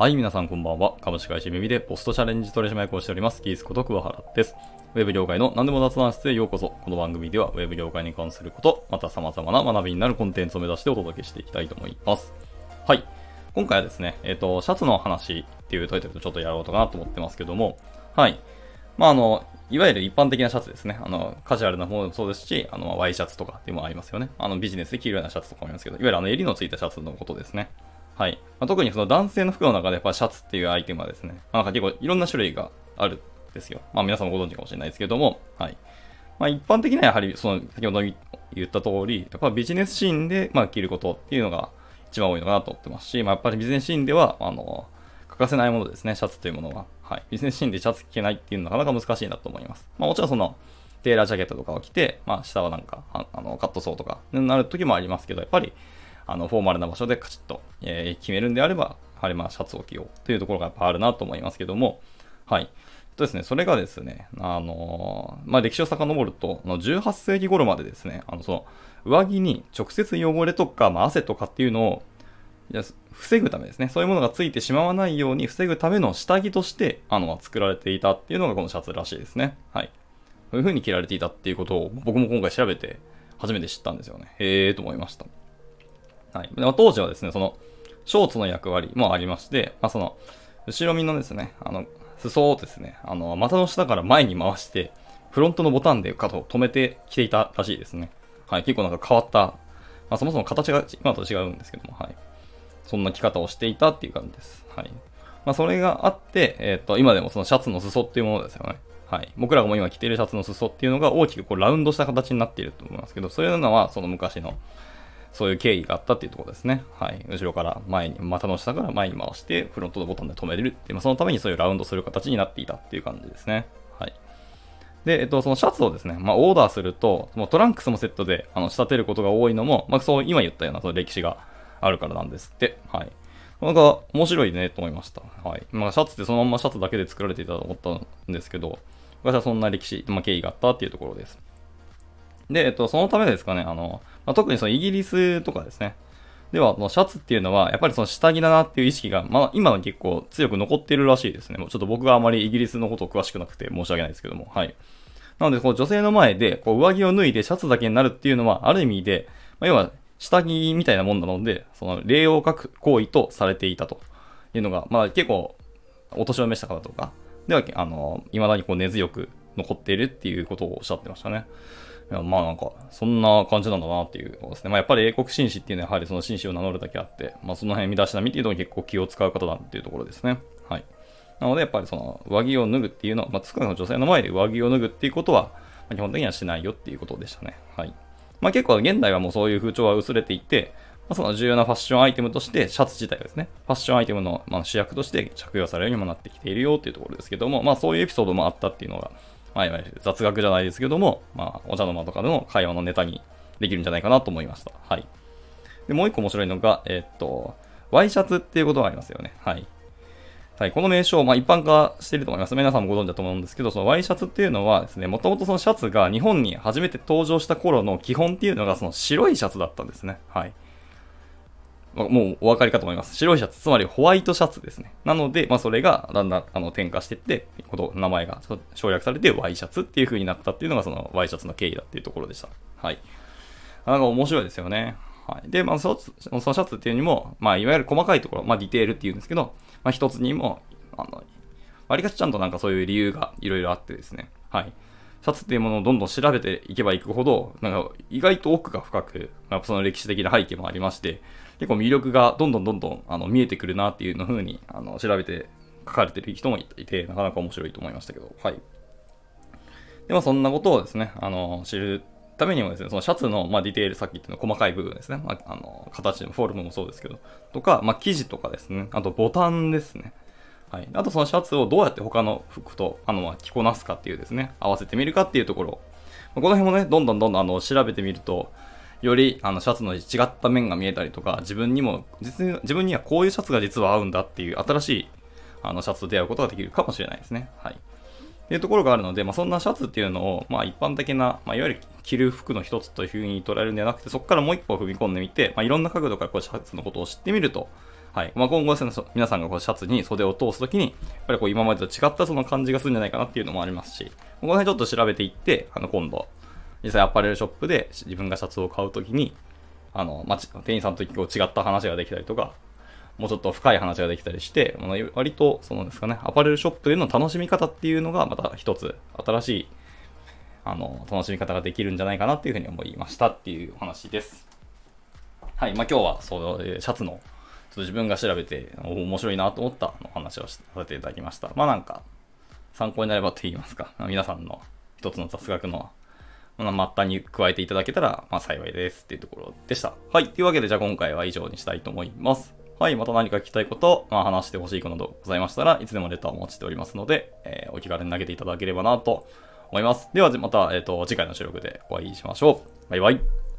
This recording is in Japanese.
はい、皆さんこんばんは。株式会社耳でポストチャレンジ取締役をしております、キースこと桑原です。ウェブ業界の何でも雑談室へようこそ。この番組ではウェブ業界に関すること、また様々な学びになるコンテンツを目指してお届けしていきたいと思います。はい。今回はですね、えっ、ー、と、シャツの話っていうタイトルとちょっとやろうかなと思ってますけども、はい。まあ、あの、いわゆる一般的なシャツですね。あの、カジュアルな方もそうですし、あの、ワイシャツとかっていうのもありますよね。あの、ビジネスで着るようなシャツとかもありますけど、いわゆるあの、襟のついたシャツのことですね。はい。まあ、特にその男性の服の中でやっぱシャツっていうアイテムはですね、まあ、なんか結構いろんな種類があるんですよ。まあ皆さんもご存知かもしれないですけども、はい。まあ一般的にはやはりその先ほど言った通り、やっぱビジネスシーンでまあ着ることっていうのが一番多いのかなと思ってますし、まあやっぱりビジネスシーンでは、あの、欠かせないものですね、シャツというものは。はい。ビジネスシーンでシャツ着けないっていうのはなかなか難しいなと思います。まあもちろんその、テーラージャケットとかを着て、まあ下はなんか、あの、カットソーとかになる時もありますけど、やっぱり、あの、フォーマルな場所でカチッと、えー、決めるんであれば、やはりまあシャツを着ようというところがやっぱあるなと思いますけども、はい。とですね、それがですね、あのー、まあ、歴史を遡ると、の18世紀頃までですね、あの、その、上着に直接汚れとか、まあ、汗とかっていうのを、防ぐためですね、そういうものがついてしまわないように防ぐための下着として、あの、作られていたっていうのがこのシャツらしいですね。はい。そういう風に着られていたっていうことを僕も今回調べて初めて知ったんですよね。へえーと思いました。はい。当時はですね、その、ショーツの役割もありまして、まあ、その、後ろ身のですね、あの、裾をですね、あの、股の下から前に回して、フロントのボタンで肩を止めて着ていたらしいですね。はい。結構なんか変わった、まあ、そもそも形が今と違うんですけども、はい。そんな着方をしていたっていう感じです。はい。まあ、それがあって、えっ、ー、と、今でもそのシャツの裾っていうものですよね。はい。僕らがも今着ているシャツの裾っていうのが大きくこうラウンドした形になっていると思いますけど、そういうのはその昔のそういう経緯があったっていうところですね。はい。後ろから前に、股の下から前に回して、フロントのボタンで止めれるっていう、まあ、そのためにそういうラウンドする形になっていたっていう感じですね。はい。で、えっと、そのシャツをですね、まあ、オーダーすると、もうトランクスもセットで、あの、仕立てることが多いのも、まあ、そう、今言ったような、その歴史があるからなんですって。はい。なんか、面白いね、と思いました。はい。まあ、シャツってそのままシャツだけで作られていたと思ったんですけど、昔はそんな歴史、まあ、経緯があったっていうところです。で、えっと、そのためですかね、あの、まあ、特にそのイギリスとかですね。では、シャツっていうのは、やっぱりその下着だなっていう意識が、まあ、今は結構強く残っているらしいですね。もうちょっと僕があまりイギリスのことを詳しくなくて申し訳ないですけども、はい。なので、こう女性の前で、こう上着を脱いでシャツだけになるっていうのは、ある意味で、まあ、要は下着みたいなもんなので、その礼を書く行為とされていたというのが、まあ結構、お年を召した方とか、では、あの、未だにこう根強く残っているっていうことをおっしゃってましたね。やまあなんか、そんな感じなんだなっていうころですね。まあやっぱり英国紳士っていうのはやはりその紳士を名乗るだけあって、まあその辺身だしなみっていうのに結構気を使う方だっていうところですね。はい。なのでやっぱりその上着を脱ぐっていうのは、まあ少なくとも女性の前で上着を脱ぐっていうことは、ま、基本的にはしないよっていうことでしたね。はい。まあ結構現代はもうそういう風潮は薄れていて、まあ、その重要なファッションアイテムとして、シャツ自体がですね、ファッションアイテムの、ま、主役として着用されるようにもなってきているよっていうところですけども、まあそういうエピソードもあったっていうのが、まあ、いわゆる雑学じゃないですけども、まあ、お茶の間とかでの会話のネタにできるんじゃないかなと思いました。はい。で、もう一個面白いのが、え、っと、ワイシャツっていうことがありますよね。はい。はい、この名称、まあ、一般化していると思います。皆さんもご存知だと思うんですけど、そのワイシャツっていうのはですね、もともとそのシャツが日本に初めて登場した頃の基本っていうのがその白いシャツだったんですね。はい。まもうお分かりかと思います。白いシャツ、つまりホワイトシャツですね。なので、まあ、それがだんだんあの転化していって、こと名前が省略されてワイシャツっていう風になったっていうのがそのワイシャツの経緯だっていうところでした。はい。なんか面白いですよね。はい。で、まあそ、のシャツっていうにも、まあ、いわゆる細かいところ、まあ、ディテールっていうんですけど、まあ、一つにも、あの、割かしちゃんとなんかそういう理由がいろいろあってですね。はい。シャツっていうものをどんどん調べていけばいくほど、なんか意外と奥が深く、まあ、その歴史的な背景もありまして、結構魅力がどんどんどんどんあの見えてくるなっていうの風にあの調べて書かれてる人もいて、なかなか面白いと思いましたけど、はい。でもそんなことをですね、あの、知るためにもですね、そのシャツの、まあ、ディテール、さっき言ったの細かい部分ですね、まあ、あの、形のフォルムもそうですけど、とか、まあ、生地とかですね、あとボタンですね。はい。あとそのシャツをどうやって他の服と、あの、着こなすかっていうですね、合わせてみるかっていうところ。この辺もね、どんどんどんどんあの調べてみると、よりあのシャツの違った面が見えたりとか、自分にも、実自分にはこういうシャツが実は合うんだっていう新しいあのシャツと出会うことができるかもしれないですね。はい。っていうところがあるので、まあ、そんなシャツっていうのを、まあ、一般的な、まあ、いわゆる着る服の一つというふうに捉えるんではなくて、そこからもう一歩踏み込んでみて、まあ、いろんな角度からこうシャツのことを知ってみると、はい。まあ、今後その皆さんがこうシャツに袖を通すときに、やっぱりこう今までと違ったその感じがするんじゃないかなっていうのもありますし、この辺ちょっと調べていって、あの、今度、実際アパレルショップで自分がシャツを買うときに、あの、まあ、店員さんとこう違った話ができたりとか、もうちょっと深い話ができたりして、まあ割と、そのですかね、アパレルショップでの楽しみ方っていうのが、また一つ、新しい、あの、楽しみ方ができるんじゃないかなっていうふうに思いましたっていうお話です。はい。まあ、今日は、そう、えーシャツの、ちょっと自分が調べて、面白いなと思ったお話をさせていただきました。まあ、なんか、参考になればと言いますか、皆さんの一つの雑学の、まあ、末端に加えていただけたら、まあ、幸いですっていうところでした。はい。というわけで、じゃあ今回は以上にしたいと思います。はい。また何か聞きたいこと、まあ、話してほしいことなどございましたらいつでもレターをお待ちしておりますので、えーお気軽に投げていただければなと思います。では、また、えっ、と、次回の収録でお会いしましょう。バイバイ。